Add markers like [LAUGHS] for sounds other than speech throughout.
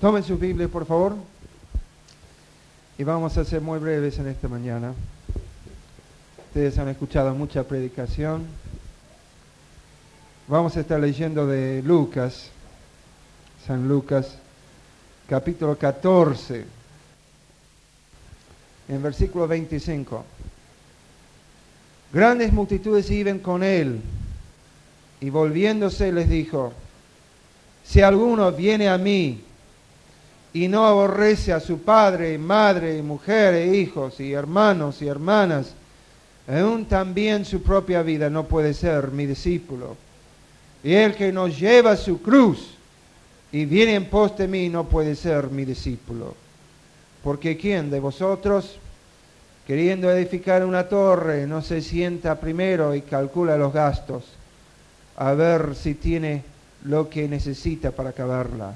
Tomen su Biblia, por favor. Y vamos a ser muy breves en esta mañana. Ustedes han escuchado mucha predicación. Vamos a estar leyendo de Lucas, San Lucas, capítulo 14, en versículo 25. Grandes multitudes iban con él y volviéndose les dijo, si alguno viene a mí y no aborrece a su padre, madre, mujer, e hijos y hermanos y hermanas, aún también su propia vida no puede ser mi discípulo. Y el que nos lleva su cruz y viene en pos de mí no puede ser mi discípulo. Porque ¿quién de vosotros, queriendo edificar una torre, no se sienta primero y calcula los gastos, a ver si tiene lo que necesita para acabarla?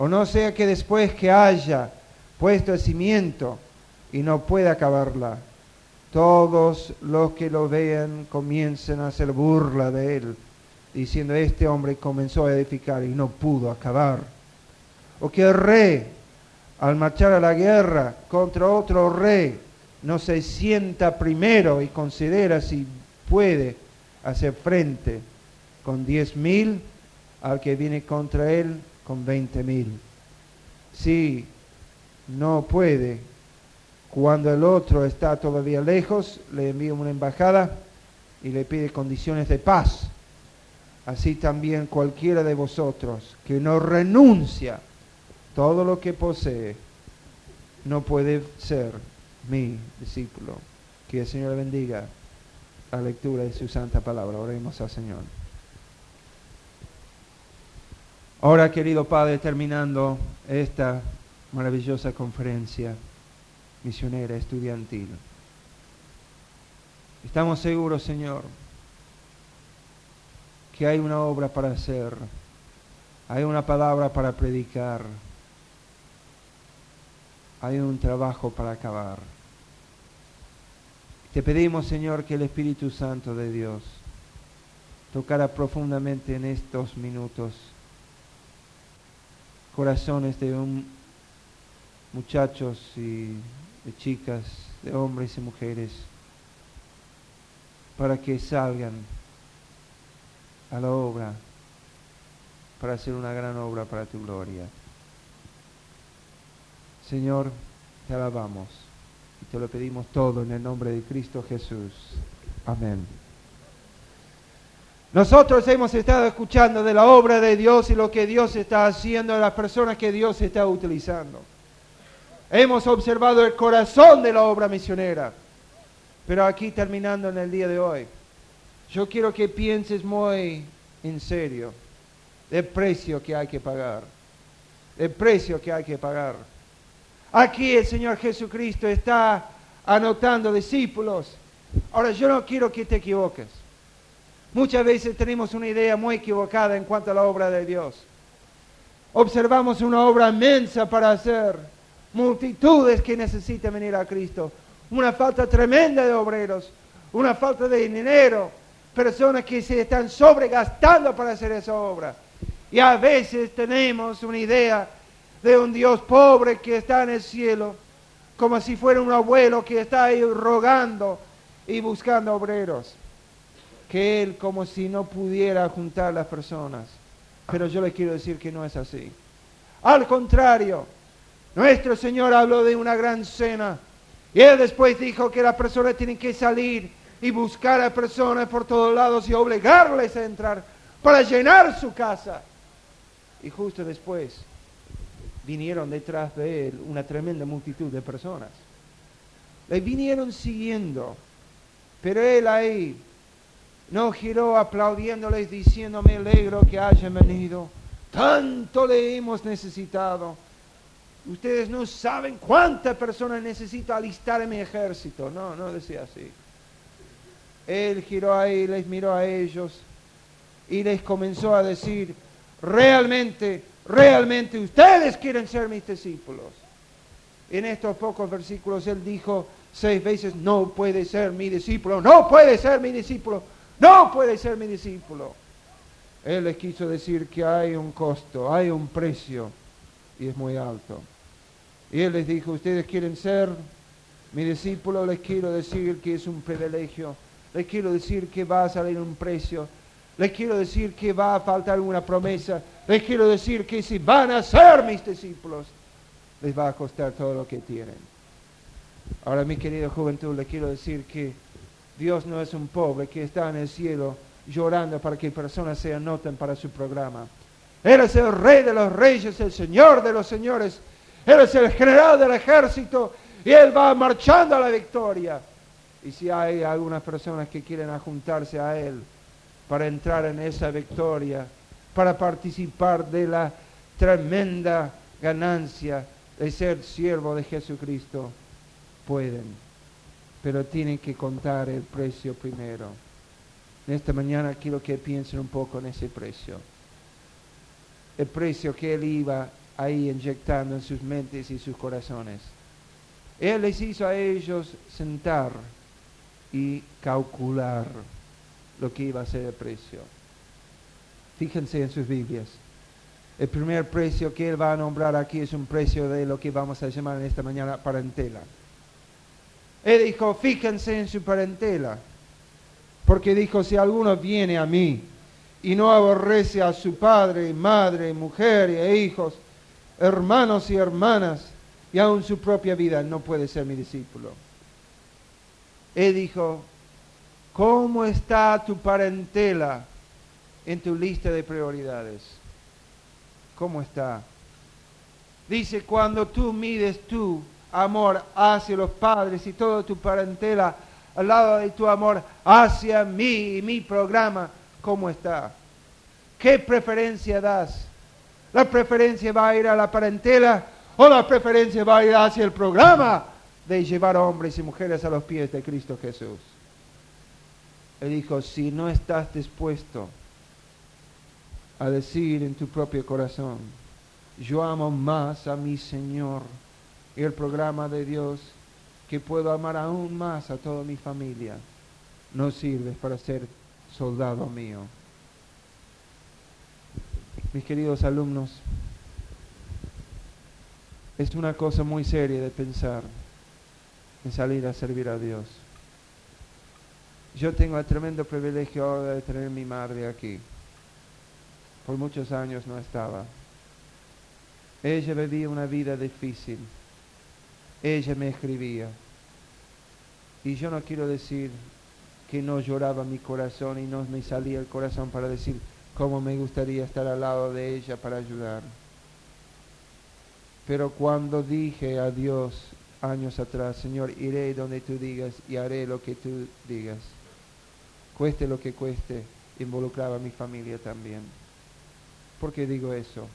O no sea que después que haya puesto el cimiento y no pueda acabarla, todos los que lo vean comiencen a hacer burla de él, diciendo, este hombre comenzó a edificar y no pudo acabar. O que el rey, al marchar a la guerra contra otro rey, no se sienta primero y considera si puede hacer frente con diez mil al que viene contra él con veinte mil. Si no puede, cuando el otro está todavía lejos, le envía una embajada y le pide condiciones de paz. Así también cualquiera de vosotros que no renuncia todo lo que posee, no puede ser mi discípulo. Que el Señor bendiga la lectura de su santa palabra. Oremos al Señor. Ahora, querido Padre, terminando esta maravillosa conferencia misionera estudiantil, estamos seguros, Señor, que hay una obra para hacer, hay una palabra para predicar, hay un trabajo para acabar. Te pedimos, Señor, que el Espíritu Santo de Dios tocara profundamente en estos minutos corazones de muchachos y de chicas, de hombres y mujeres, para que salgan a la obra, para hacer una gran obra para tu gloria. Señor, te alabamos y te lo pedimos todo en el nombre de Cristo Jesús. Amén. Nosotros hemos estado escuchando de la obra de Dios y lo que Dios está haciendo de las personas que Dios está utilizando. Hemos observado el corazón de la obra misionera. Pero aquí terminando en el día de hoy, yo quiero que pienses muy en serio del precio que hay que pagar. El precio que hay que pagar. Aquí el Señor Jesucristo está anotando discípulos. Ahora yo no quiero que te equivoques. Muchas veces tenemos una idea muy equivocada en cuanto a la obra de Dios. Observamos una obra inmensa para hacer, multitudes que necesitan venir a Cristo, una falta tremenda de obreros, una falta de dinero, personas que se están sobregastando para hacer esa obra. Y a veces tenemos una idea de un Dios pobre que está en el cielo, como si fuera un abuelo que está ahí rogando y buscando obreros que Él como si no pudiera juntar las personas. Pero yo le quiero decir que no es así. Al contrario, nuestro Señor habló de una gran cena. Y Él después dijo que las personas tienen que salir y buscar a personas por todos lados y obligarles a entrar para llenar su casa. Y justo después vinieron detrás de Él una tremenda multitud de personas. Le vinieron siguiendo. Pero Él ahí no giró aplaudiéndoles diciéndome alegro que hayan venido. Tanto le hemos necesitado. Ustedes no saben cuántas personas necesito alistar en mi ejército. No, no decía así. Él giró ahí, les miró a ellos y les comenzó a decir, realmente, realmente ustedes quieren ser mis discípulos. En estos pocos versículos él dijo seis veces, no puede ser mi discípulo, no puede ser mi discípulo no puede ser mi discípulo. Él les quiso decir que hay un costo, hay un precio. y es muy alto. Y él les dijo, ustedes quieren ser mi discípulo, les quiero decir que es un privilegio, les quiero decir que va a salir un precio, les quiero decir que va a faltar una promesa, les quiero decir que si van a ser mis discípulos, les va a costar todo lo que tienen. Ahora, mi querida juventud, les quiero decir que Dios no es un pobre que está en el cielo llorando para que personas se anoten para su programa. Él es el rey de los reyes, el señor de los señores. Él es el general del ejército y él va marchando a la victoria. Y si hay algunas personas que quieren ajuntarse a él para entrar en esa victoria, para participar de la tremenda ganancia de ser siervo de Jesucristo, pueden. Pero tienen que contar el precio primero. Esta mañana quiero que piensen un poco en ese precio. El precio que Él iba ahí inyectando en sus mentes y sus corazones. Él les hizo a ellos sentar y calcular lo que iba a ser el precio. Fíjense en sus Biblias. El primer precio que Él va a nombrar aquí es un precio de lo que vamos a llamar en esta mañana parentela. Él dijo, fíjense en su parentela. Porque dijo, si alguno viene a mí y no aborrece a su padre, madre, mujer e hijos, hermanos y hermanas, y aún su propia vida, no puede ser mi discípulo. Él dijo, ¿cómo está tu parentela en tu lista de prioridades? ¿Cómo está? Dice, cuando tú mides tu amor hacia los padres y toda tu parentela, al lado de tu amor hacia mí y mi programa, ¿cómo está? ¿Qué preferencia das? ¿La preferencia va a ir a la parentela o la preferencia va a ir hacia el programa de llevar hombres y mujeres a los pies de Cristo Jesús? Él dijo, si no estás dispuesto a decir en tu propio corazón, yo amo más a mi Señor el programa de Dios que puedo amar aún más a toda mi familia, no sirve para ser soldado mío. Mis queridos alumnos, es una cosa muy seria de pensar en salir a servir a Dios. Yo tengo el tremendo privilegio ahora de tener mi madre aquí. Por muchos años no estaba. Ella vivía una vida difícil ella me escribía. Y yo no quiero decir que no lloraba mi corazón y no me salía el corazón para decir cómo me gustaría estar al lado de ella para ayudar. Pero cuando dije a Dios años atrás, Señor, iré donde tú digas y haré lo que tú digas, cueste lo que cueste, involucraba a mi familia también. ¿Por qué digo eso?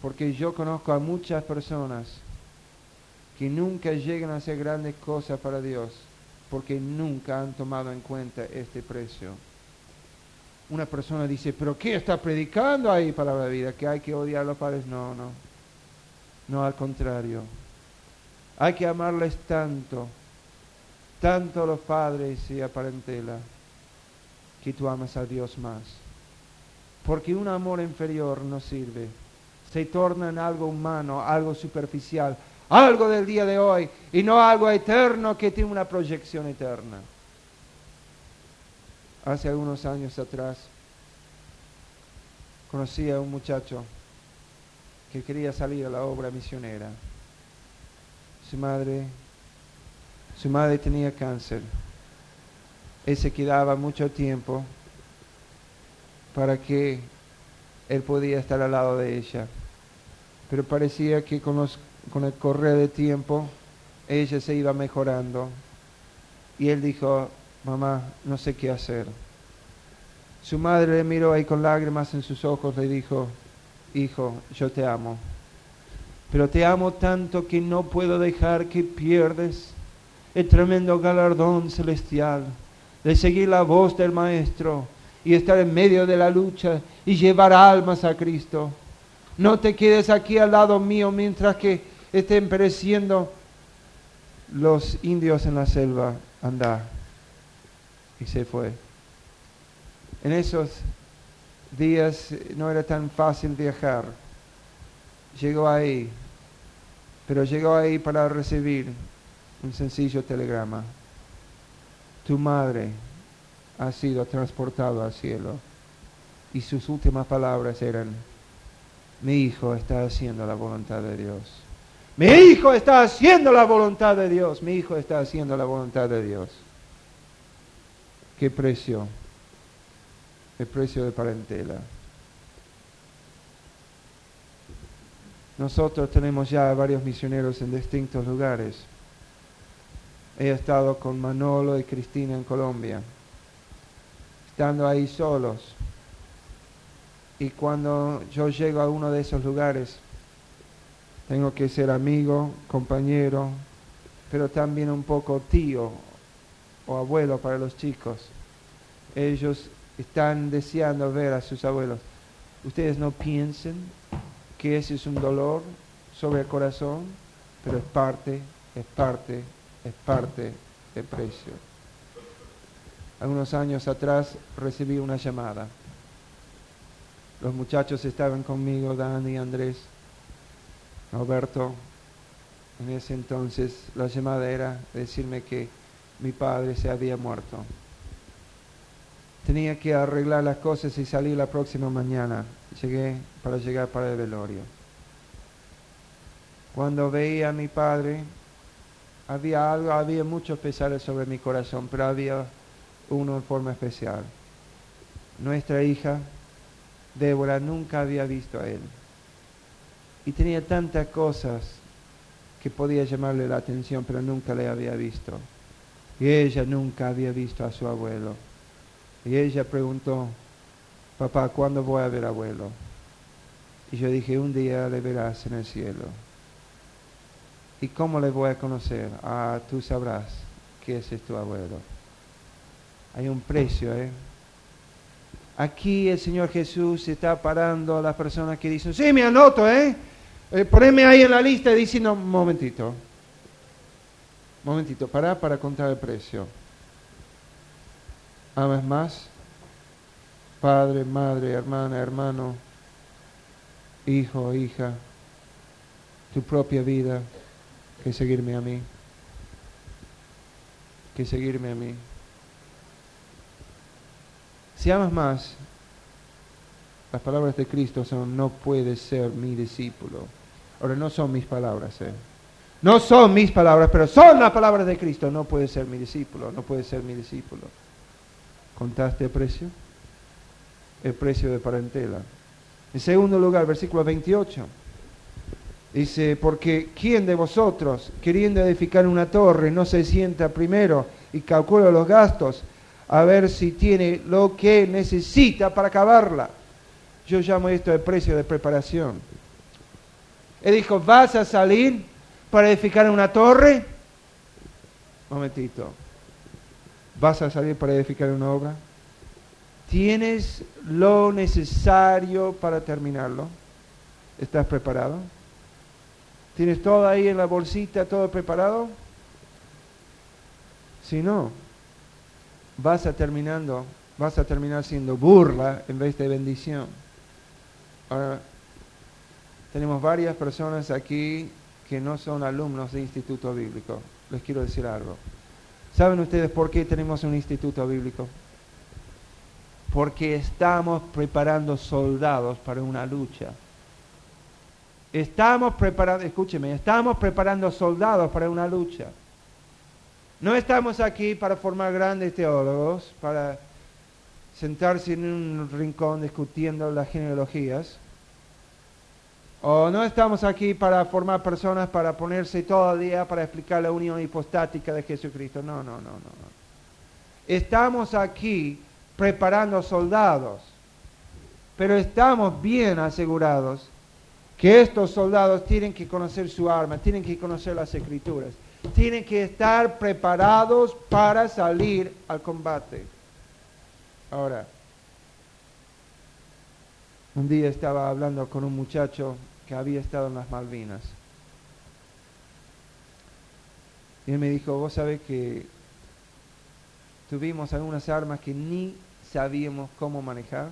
Porque yo conozco a muchas personas que nunca llegan a hacer grandes cosas para Dios porque nunca han tomado en cuenta este precio. Una persona dice, pero ¿qué está predicando ahí para la vida? ¿Que hay que odiar a los padres? No, no. No, al contrario. Hay que amarles tanto, tanto a los padres y a parentela, que tú amas a Dios más. Porque un amor inferior no sirve. Se torna en algo humano, algo superficial, algo del día de hoy y no algo eterno que tiene una proyección eterna. Hace algunos años atrás conocí a un muchacho que quería salir a la obra misionera. Su madre, su madre tenía cáncer. Él se quedaba mucho tiempo para que él podía estar al lado de ella. Pero parecía que con los con el correr de tiempo, ella se iba mejorando. Y él dijo, mamá, no sé qué hacer. Su madre le miró ahí con lágrimas en sus ojos, le dijo, hijo, yo te amo. Pero te amo tanto que no puedo dejar que pierdes el tremendo galardón celestial de seguir la voz del Maestro y estar en medio de la lucha y llevar almas a Cristo. No te quedes aquí al lado mío mientras que estén pereciendo los indios en la selva, anda. Y se fue. En esos días no era tan fácil viajar. llegó ahí, pero llegó ahí para recibir un sencillo telegrama. Tu madre ha sido transportado al cielo. Y sus últimas palabras eran, mi hijo está haciendo la voluntad de Dios. Mi hijo está haciendo la voluntad de Dios. Mi hijo está haciendo la voluntad de Dios. ¿Qué precio? El precio de parentela. Nosotros tenemos ya varios misioneros en distintos lugares. He estado con Manolo y Cristina en Colombia, estando ahí solos. Y cuando yo llego a uno de esos lugares, tengo que ser amigo, compañero, pero también un poco tío o abuelo para los chicos. Ellos están deseando ver a sus abuelos. Ustedes no piensen que ese es un dolor sobre el corazón, pero es parte, es parte es parte del precio. Algunos años atrás recibí una llamada. Los muchachos estaban conmigo, Dani, Andrés, Alberto. En ese entonces la llamada era decirme que mi padre se había muerto. Tenía que arreglar las cosas y salir la próxima mañana. Llegué para llegar para el velorio. Cuando veía a mi padre, había algo, había muchos pesares sobre mi corazón, pero había uno en forma especial. Nuestra hija, Débora, nunca había visto a él. Y tenía tantas cosas que podía llamarle la atención, pero nunca le había visto. Y ella nunca había visto a su abuelo. Y ella preguntó, papá, ¿cuándo voy a ver abuelo? Y yo dije, un día le verás en el cielo. ¿Y cómo le voy a conocer? Ah, tú sabrás que ese es tu abuelo. Hay un precio, ¿eh? Aquí el Señor Jesús está parando a las personas que dicen, sí, me anoto, ¿eh? eh poneme ahí en la lista y dice, no, momentito. Momentito, para para contar el precio. ¿Amas más? Padre, madre, hermana, hermano, hijo, hija, tu propia vida que seguirme a mí, que seguirme a mí. Si amas más, las palabras de Cristo son, no puedes ser mi discípulo. Ahora, no son mis palabras, ¿eh? No son mis palabras, pero son las palabras de Cristo. No puedes ser mi discípulo, no puedes ser mi discípulo. ¿Contaste el precio? El precio de parentela. En segundo lugar, versículo 28. Dice, porque ¿quién de vosotros, queriendo edificar una torre, no se sienta primero y calcula los gastos a ver si tiene lo que necesita para acabarla? Yo llamo esto el precio de preparación. Él dijo, ¿vas a salir para edificar una torre? Momentito. ¿Vas a salir para edificar una obra? ¿Tienes lo necesario para terminarlo? ¿Estás preparado? ¿Tienes todo ahí en la bolsita, todo preparado? Si no, vas a terminando, vas a terminar siendo burla en vez de bendición. Ahora, tenemos varias personas aquí que no son alumnos de instituto bíblico. Les quiero decir algo. ¿Saben ustedes por qué tenemos un instituto bíblico? Porque estamos preparando soldados para una lucha. Estamos preparando, escúcheme, estamos preparando soldados para una lucha. No estamos aquí para formar grandes teólogos, para sentarse en un rincón discutiendo las genealogías. O no estamos aquí para formar personas para ponerse todo el día para explicar la unión hipostática de Jesucristo. No, no, no, no. Estamos aquí preparando soldados, pero estamos bien asegurados que estos soldados tienen que conocer su arma, tienen que conocer las escrituras, tienen que estar preparados para salir al combate. Ahora, un día estaba hablando con un muchacho que había estado en las Malvinas. Y él me dijo, vos sabés que tuvimos algunas armas que ni sabíamos cómo manejar.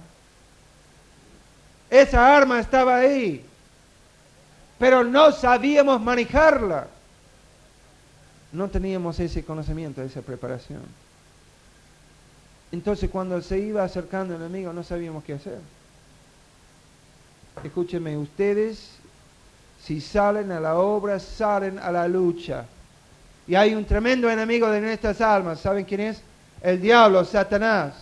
Esa arma estaba ahí. pero no sabíamos manejarla. No teníamos ese conocimiento, esa preparación. Entonces cuando se iba acercando el enemigo no sabíamos qué hacer. Escúchenme, ustedes si salen a la obra, salen a la lucha. Y hay un tremendo enemigo de nuestras almas. ¿Saben quién es? El diablo, Satanás.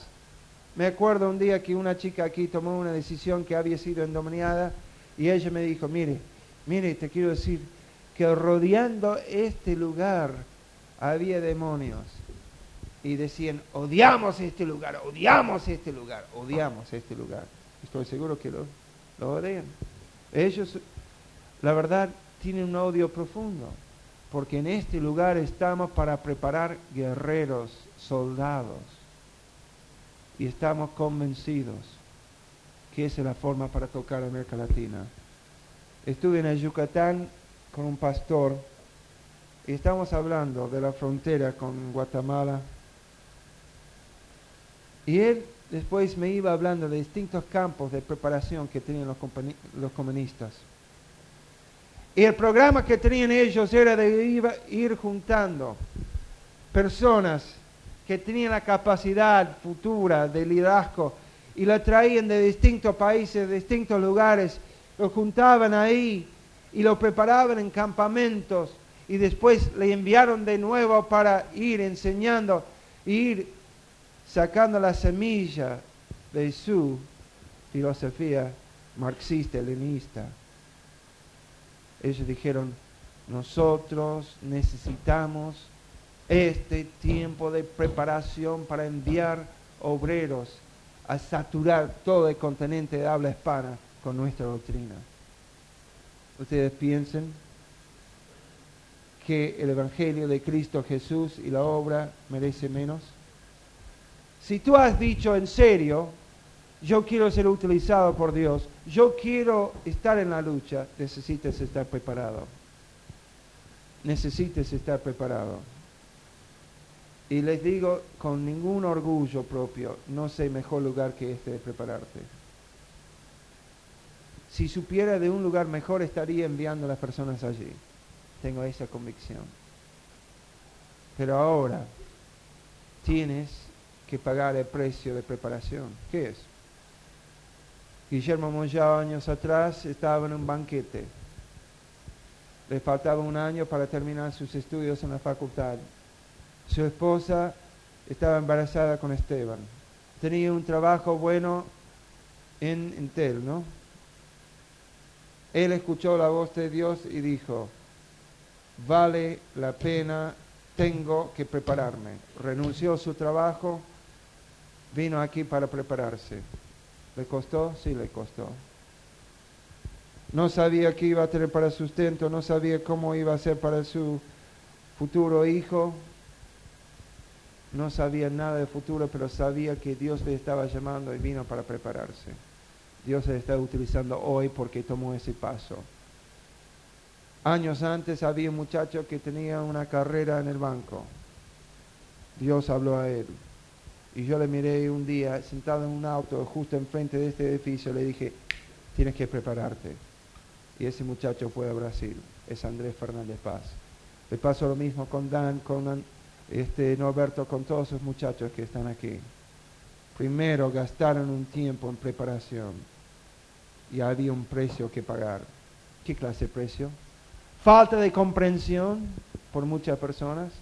Me acuerdo un día que una chica aquí tomó una decisión que había sido endemoniada y ella me dijo, mire, mire, te quiero decir que rodeando este lugar había demonios y decían, odiamos este lugar, odiamos este lugar, odiamos este lugar. Estoy seguro que lo, lo odian. Ellos, la verdad, tienen un odio profundo, porque en este lugar estamos para preparar guerreros, soldados, y estamos convencidos que esa es la forma para tocar América Latina. Estuve en Yucatán con un pastor y estamos hablando de la frontera con Guatemala y él después me iba hablando de distintos campos de preparación que tenían los, los comunistas. Y el programa que tenían ellos era de ir juntando personas que tenían la capacidad futura de liderazgo y la traían de distintos países, de distintos lugares, lo juntaban ahí y lo preparaban en campamentos y después le enviaron de nuevo para ir enseñando, ir sacando la semilla de su filosofía marxista-leninista. Ellos dijeron, nosotros necesitamos este tiempo de preparación para enviar obreros a saturar todo el continente de habla hispana con nuestra doctrina. Ustedes piensen que el Evangelio de Cristo Jesús y la obra merece menos. Si tú has dicho en serio, yo quiero ser utilizado por Dios, yo quiero estar en la lucha, necesitas estar preparado. Necesitas estar preparado. Y les digo con ningún orgullo propio, no sé mejor lugar que este de prepararte. Si supiera de un lugar mejor, estaría enviando a las personas allí. Tengo esa convicción. Pero ahora tienes que pagar el precio de preparación. ¿Qué es? Guillermo Monjao años atrás estaba en un banquete. Le faltaba un año para terminar sus estudios en la facultad. Su esposa estaba embarazada con Esteban. Tenía un trabajo bueno en Intel, ¿no? Él escuchó la voz de Dios y dijo, vale la pena, tengo que prepararme. Renunció a su trabajo vino aquí para prepararse. ¿Le costó? Sí, le costó. No sabía qué iba a tener para sustento, no sabía cómo iba a ser para su futuro hijo. No sabía nada de futuro, pero sabía que Dios le estaba llamando y vino para prepararse. Dios le está utilizando hoy porque tomó ese paso. Años antes había un muchacho que tenía una carrera en el banco. Dios habló a él. Y yo le miré un día sentado en un auto justo enfrente de este edificio, le dije, tienes que prepararte. Y ese muchacho fue a Brasil, es Andrés Fernández Paz. Le pasó lo mismo con Dan, con este Norberto, con todos esos muchachos que están aquí. Primero gastaron un tiempo en preparación y había un precio que pagar. ¿Qué clase de precio? Falta de comprensión por muchas personas,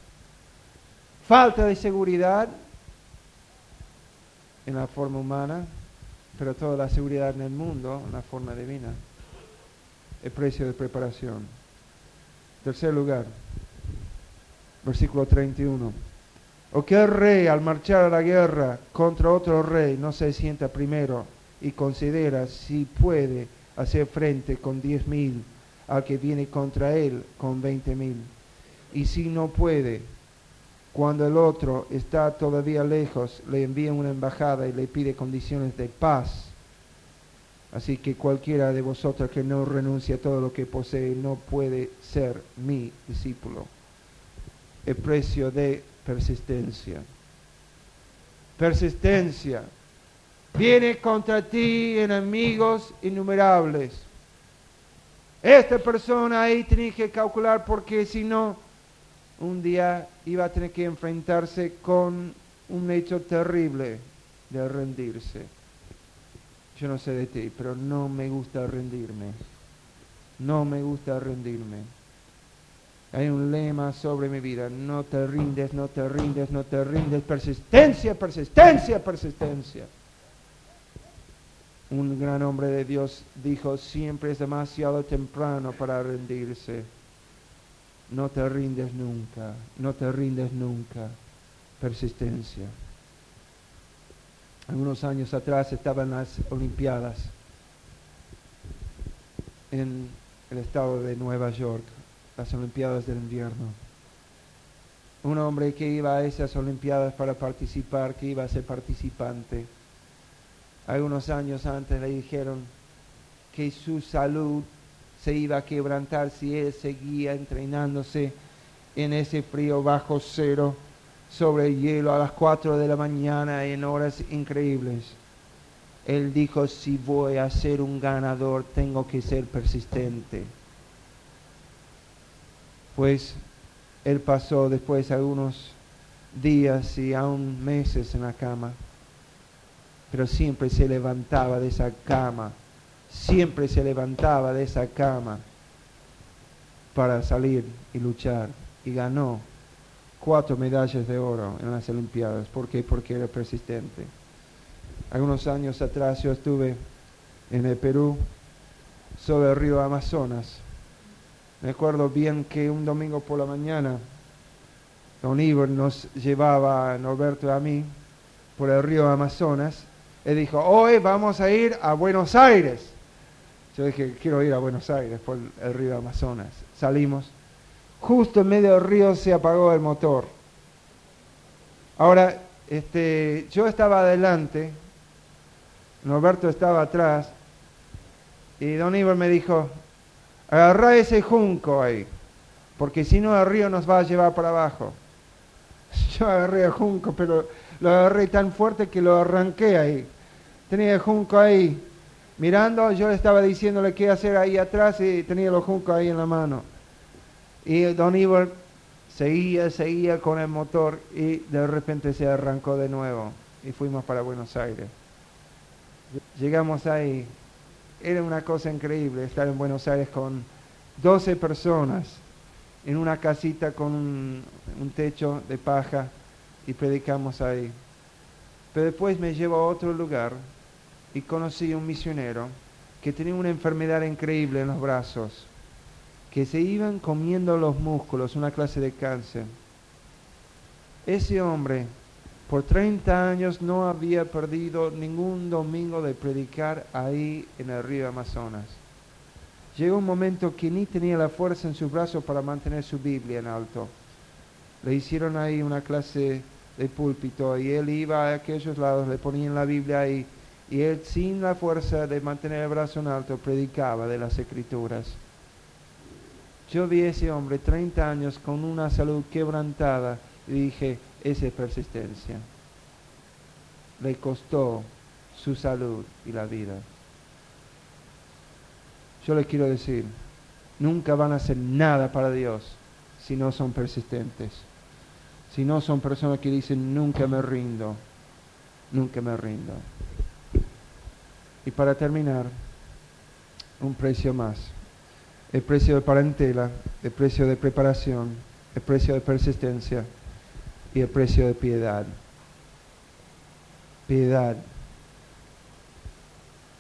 falta de seguridad, en la forma humana, pero toda la seguridad en el mundo en la forma divina. El precio de preparación. Tercer lugar, versículo 31. ¿O qué rey al marchar a la guerra contra otro rey no se sienta primero y considera si puede hacer frente con diez mil al que viene contra él con veinte mil? Y si no puede, cuando el otro está todavía lejos, le envía una embajada y le pide condiciones de paz. Así que cualquiera de vosotros que no renuncie a todo lo que posee no puede ser mi discípulo. El precio de persistencia. Persistencia. Viene contra ti enemigos innumerables. Esta persona ahí tenía que calcular porque si no, un día iba a tener que enfrentarse con un hecho terrible de rendirse. Yo no sé de ti, pero no me gusta rendirme. No me gusta rendirme. Hay un lema sobre mi vida, no te rindes, no te rindes, no te rindes, persistencia, persistencia, persistencia. Un gran hombre de Dios dijo, siempre es demasiado temprano para rendirse. No te rindes nunca, no te rindes nunca. Persistencia. Algunos años atrás estaban las Olimpiadas en el estado de Nueva York, las Olimpiadas del invierno. Un hombre que iba a esas Olimpiadas para participar, que iba a ser participante, algunos años antes le dijeron que su salud se iba a quebrantar si él seguía entrenándose en ese frío bajo cero sobre hielo a las 4 de la mañana en horas increíbles. Él dijo, si voy a ser un ganador, tengo que ser persistente. Pues él pasó después algunos días y aún meses en la cama, pero siempre se levantaba de esa cama, siempre se levantaba de esa cama para salir y luchar y ganó cuatro medallas de oro en las Olimpiadas. ¿Por qué? Porque era persistente. Algunos años atrás yo estuve en el Perú, sobre el río Amazonas. Me acuerdo bien que un domingo por la mañana, Don Iber nos llevaba a Norberto y a mí por el río Amazonas. Él dijo, hoy vamos a ir a Buenos Aires. Yo dije, quiero ir a Buenos Aires por el río Amazonas. Salimos. Justo en medio del río se apagó el motor. Ahora, este, yo estaba adelante Norberto estaba atrás, y don Iber me dijo, agarra ese junco ahí, porque si no el río nos va a llevar para abajo. [LAUGHS] Yo agarré el junco, pero lo agarré tan fuerte que lo arranqué ahí. Tenía el junco ahí mirando, yo le estaba diciéndole qué hacer ahí atrás y tenía el junco ahí en la mano. Y don Iber seguía, seguía con el motor y de repente se arrancó de nuevo y fuimos para Buenos Aires. Llegamos ahí. Era una cosa increíble estar en Buenos Aires con 12 personas en una casita con un, techo de paja y predicamos ahí. Pero después me llevo a otro lugar y conocí a un misionero que tenía una enfermedad increíble en los brazos, que se iban comiendo los músculos, una clase de cáncer. Ese hombre por 30 años no había perdido ningún domingo de predicar ahí en el río Amazonas. Llegó un momento que ni tenía la fuerza en su brazo para mantener su Biblia en alto. Le hicieron ahí una clase de púlpito y él iba a aquellos lados, le ponían la Biblia ahí y él sin la fuerza de mantener el brazo en alto predicaba de las escrituras. Yo vi a ese hombre 30 años con una salud quebrantada y dije, esa persistencia. Le costó su salud y la vida. Yo le quiero decir, nunca van a hacer nada para Dios si no son persistentes. Si no son personas que dicen, nunca me rindo, nunca me rindo. Y para terminar, un precio más. El precio de parentela, el precio de preparación, el precio de persistencia y el precio de piedad. Piedad.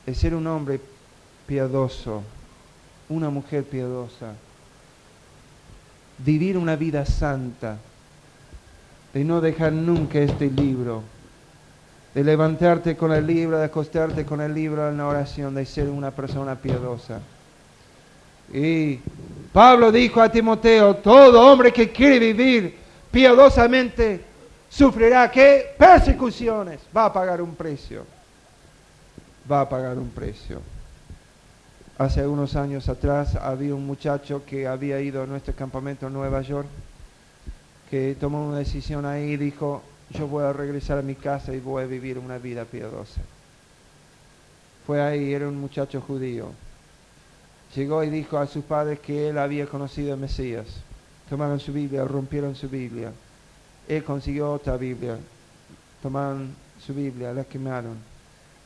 Es ser un hombre piadoso, una mujer piadosa. Vivir una vida santa, de no dejar nunca este libro, de levantarte con el libro, de acostarte con el libro en la oración, de ser una persona piadosa. Y Pablo dijo a Timoteo, todo hombre que quiere vivir piadosamente sufrirá que persecuciones, va a pagar un precio, va a pagar un precio. Hace unos años atrás había un muchacho que había ido a nuestro campamento en Nueva York, que tomó una decisión ahí y dijo, yo voy a regresar a mi casa y voy a vivir una vida piadosa. Fue ahí, era un muchacho judío. llegó y dijo a sus padres que él había conocido al Mesías. Tomaron su Biblia, rompieron su Biblia. Él consiguió otra Biblia. Tomaron su Biblia, la quemaron.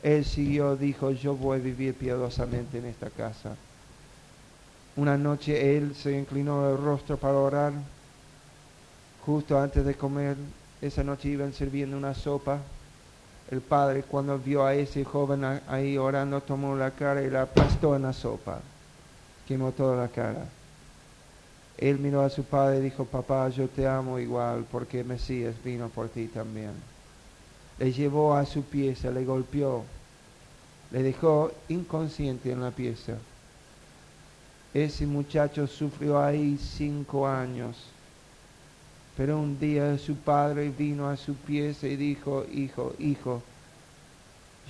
Él siguió, dijo, yo voy a vivir piadosamente en esta casa. Una noche él se inclinó el rostro para orar. Justo antes de comer, esa noche iban sirviendo una sopa. El padre, cuando vio a ese joven ahí orando, tomó la cara y la aplastó en la sopa. Quemó toda la cara. Él miró a su padre y dijo, papá, yo te amo igual porque Mesías vino por ti también. Le llevó a su pieza, le golpeó, le dejó inconsciente en la pieza. Ese muchacho sufrió ahí cinco años. Pero un día su padre vino a su pieza y dijo, hijo, hijo,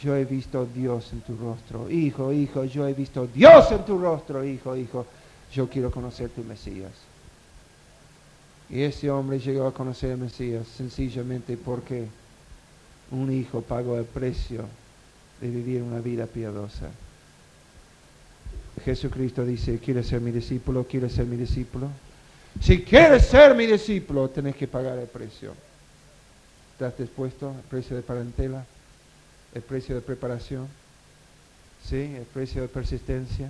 yo he visto Dios en tu rostro. Hijo, hijo, yo he visto Dios en tu rostro. Hijo, hijo, yo quiero conocer tu Mesías. Y ese hombre llegó a conocer al Mesías sencillamente porque un hijo pagó el precio de vivir una vida piadosa. Jesucristo dice, ¿quieres ser mi discípulo? ¿Quieres ser mi discípulo? Si quieres ser mi discípulo, tenés que pagar el precio. ¿Estás dispuesto? El precio de parentela, el precio de preparación, ¿sí? el precio de persistencia,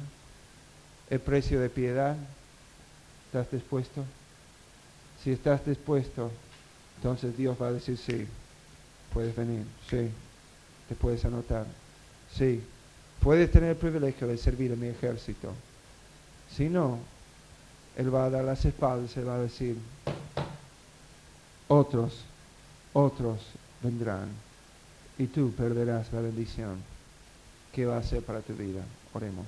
el precio de piedad. ¿Estás dispuesto? Si estás dispuesto, entonces Dios va a decir, sí, puedes venir, sí, te puedes anotar, sí, puedes tener el privilegio de servir en mi ejército. Si no, él va a dar las espaldas y va a decir, otros, otros vendrán y tú perderás la bendición. ¿Qué va a hacer para tu vida? Oremos.